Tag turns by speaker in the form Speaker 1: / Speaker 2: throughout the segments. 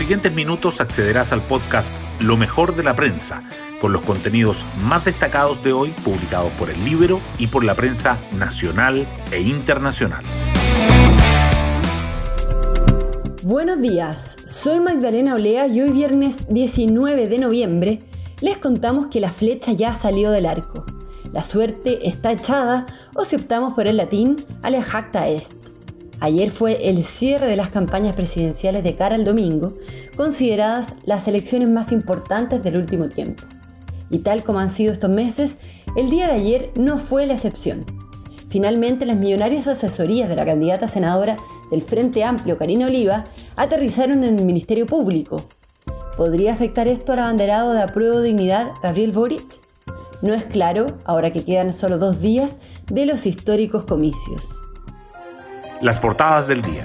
Speaker 1: siguientes minutos accederás al podcast Lo mejor de la prensa, con los contenidos más destacados de hoy publicados por el libro y por la prensa nacional e internacional.
Speaker 2: Buenos días, soy Magdalena Olea y hoy viernes 19 de noviembre les contamos que la flecha ya salió del arco. La suerte está echada o si optamos por el latín, ale jacta est. Ayer fue el cierre de las campañas presidenciales de cara al domingo, consideradas las elecciones más importantes del último tiempo. Y tal como han sido estos meses, el día de ayer no fue la excepción. Finalmente, las millonarias asesorías de la candidata senadora del Frente Amplio, Karina Oliva, aterrizaron en el Ministerio Público. ¿Podría afectar esto al abanderado de apruebo dignidad, Gabriel Boric? No es claro, ahora que quedan solo dos días de los históricos comicios.
Speaker 1: Las portadas del día.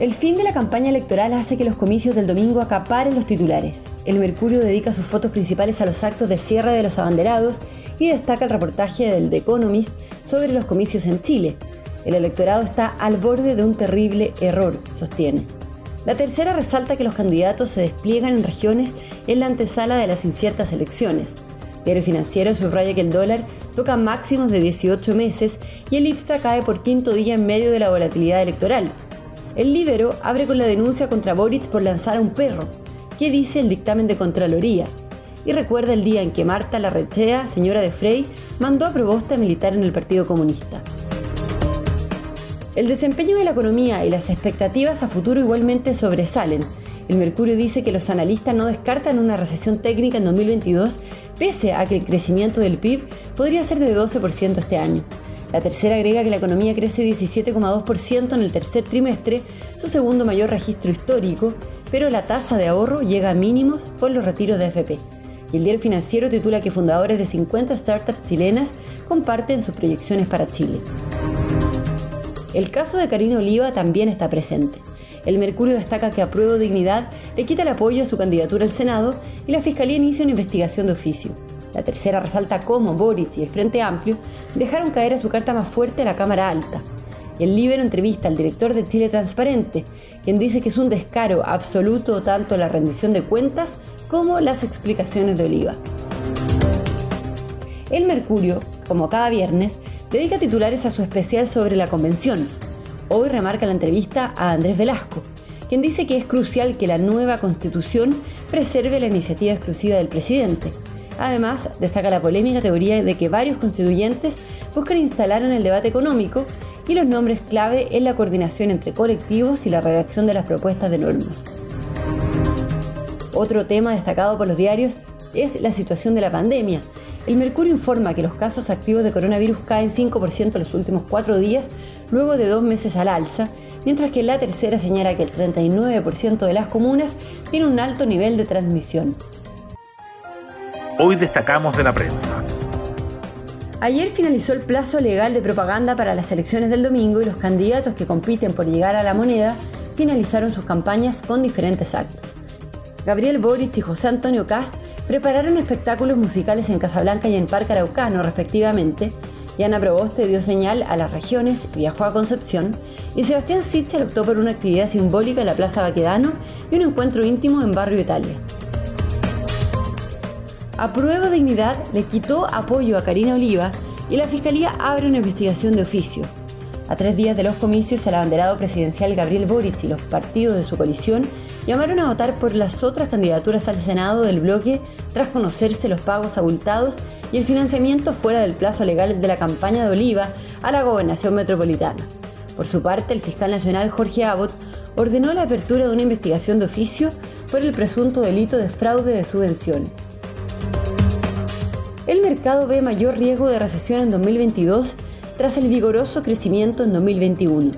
Speaker 2: El fin de la campaña electoral hace que los comicios del domingo acaparen los titulares. El Mercurio dedica sus fotos principales a los actos de cierre de los abanderados y destaca el reportaje del The Economist sobre los comicios en Chile. El electorado está al borde de un terrible error, sostiene. La tercera resalta que los candidatos se despliegan en regiones en la antesala de las inciertas elecciones. Diario Financiero subraya que el dólar toca máximos de 18 meses y el IPSA cae por quinto día en medio de la volatilidad electoral. El Libero abre con la denuncia contra Boric por lanzar a un perro. ¿Qué dice el dictamen de Contraloría? Y recuerda el día en que Marta Larrechea, señora de Frey, mandó a Probosta militar en el Partido Comunista. El desempeño de la economía y las expectativas a futuro igualmente sobresalen. El Mercurio dice que los analistas no descartan una recesión técnica en 2022 pese a que el crecimiento del PIB podría ser de 12% este año. La tercera agrega que la economía crece 17,2% en el tercer trimestre, su segundo mayor registro histórico, pero la tasa de ahorro llega a mínimos por los retiros de AFP. Y el diario financiero titula que fundadores de 50 startups chilenas comparten sus proyecciones para Chile. El caso de Karina Oliva también está presente. El Mercurio destaca que apruebo dignidad le quita el apoyo a su candidatura al Senado y la Fiscalía inicia una investigación de oficio. La tercera resalta cómo Boric y el Frente Amplio dejaron caer a su carta más fuerte a la Cámara Alta. El Libero entrevista al director de Chile Transparente, quien dice que es un descaro absoluto tanto la rendición de cuentas como las explicaciones de Oliva. El Mercurio, como cada viernes, dedica titulares a su especial sobre la convención. Hoy remarca la entrevista a Andrés Velasco, quien dice que es crucial que la nueva constitución preserve la iniciativa exclusiva del presidente. Además, destaca la polémica teoría de que varios constituyentes buscan instalar en el debate económico y los nombres clave en la coordinación entre colectivos y la redacción de las propuestas de normas. Otro tema destacado por los diarios es la situación de la pandemia. El Mercurio informa que los casos activos de coronavirus caen 5% en los últimos cuatro días, luego de dos meses al alza, mientras que la tercera señala que el 39% de las comunas tiene un alto nivel de transmisión.
Speaker 1: Hoy destacamos de la prensa.
Speaker 2: Ayer finalizó el plazo legal de propaganda para las elecciones del domingo y los candidatos que compiten por llegar a la moneda finalizaron sus campañas con diferentes actos. Gabriel Boric y José Antonio Cast prepararon espectáculos musicales en Casablanca y en Parque Araucano, respectivamente, y Ana Proboste dio señal a las regiones, viajó a Concepción, y Sebastián Sichel optó por una actividad simbólica en la Plaza Baquedano y un encuentro íntimo en Barrio Italia. A prueba dignidad le quitó apoyo a Karina Oliva y la Fiscalía abre una investigación de oficio. A tres días de los comicios, el abanderado presidencial Gabriel Boric y los partidos de su coalición llamaron a votar por las otras candidaturas al Senado del bloque tras conocerse los pagos abultados y el financiamiento fuera del plazo legal de la campaña de Oliva a la gobernación metropolitana. Por su parte, el fiscal nacional Jorge Abbott ordenó la apertura de una investigación de oficio por el presunto delito de fraude de subvenciones. El mercado ve mayor riesgo de recesión en 2022 tras el vigoroso crecimiento en 2021.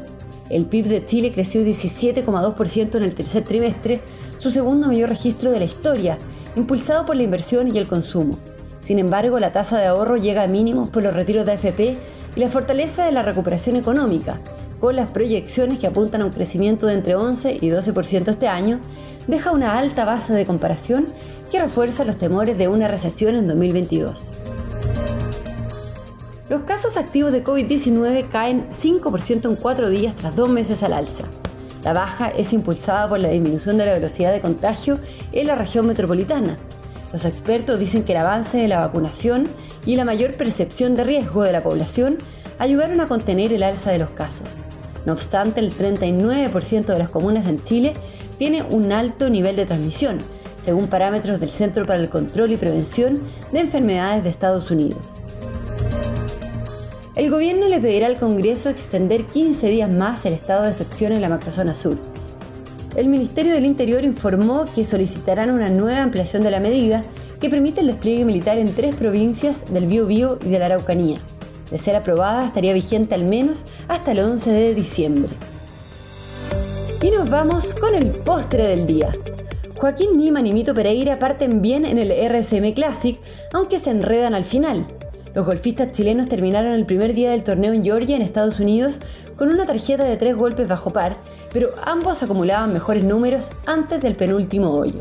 Speaker 2: El PIB de Chile creció 17,2% en el tercer trimestre, su segundo mayor registro de la historia, impulsado por la inversión y el consumo. Sin embargo, la tasa de ahorro llega a mínimos por los retiros de AFP y la fortaleza de la recuperación económica, con las proyecciones que apuntan a un crecimiento de entre 11 y 12% este año, deja una alta base de comparación que refuerza los temores de una recesión en 2022. Los casos activos de COVID-19 caen 5% en cuatro días tras dos meses al alza. La baja es impulsada por la disminución de la velocidad de contagio en la región metropolitana. Los expertos dicen que el avance de la vacunación y la mayor percepción de riesgo de la población ayudaron a contener el alza de los casos. No obstante, el 39% de las comunas en Chile tiene un alto nivel de transmisión, según parámetros del Centro para el Control y Prevención de Enfermedades de Estados Unidos. El gobierno le pedirá al Congreso extender 15 días más el estado de excepción en la macrozona sur. El Ministerio del Interior informó que solicitarán una nueva ampliación de la medida que permite el despliegue militar en tres provincias del Biobío y de la Araucanía. De ser aprobada, estaría vigente al menos hasta el 11 de diciembre. Y nos vamos con el postre del día. Joaquín Niman y Mito Pereira parten bien en el RSM Classic, aunque se enredan al final. Los golfistas chilenos terminaron el primer día del torneo en Georgia, en Estados Unidos, con una tarjeta de tres golpes bajo par, pero ambos acumulaban mejores números antes del penúltimo hoyo.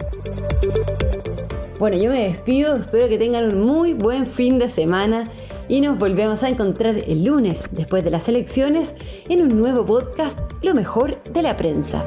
Speaker 2: Bueno, yo me despido, espero que tengan un muy buen fin de semana y nos volvemos a encontrar el lunes, después de las elecciones, en un nuevo podcast, Lo mejor de la prensa.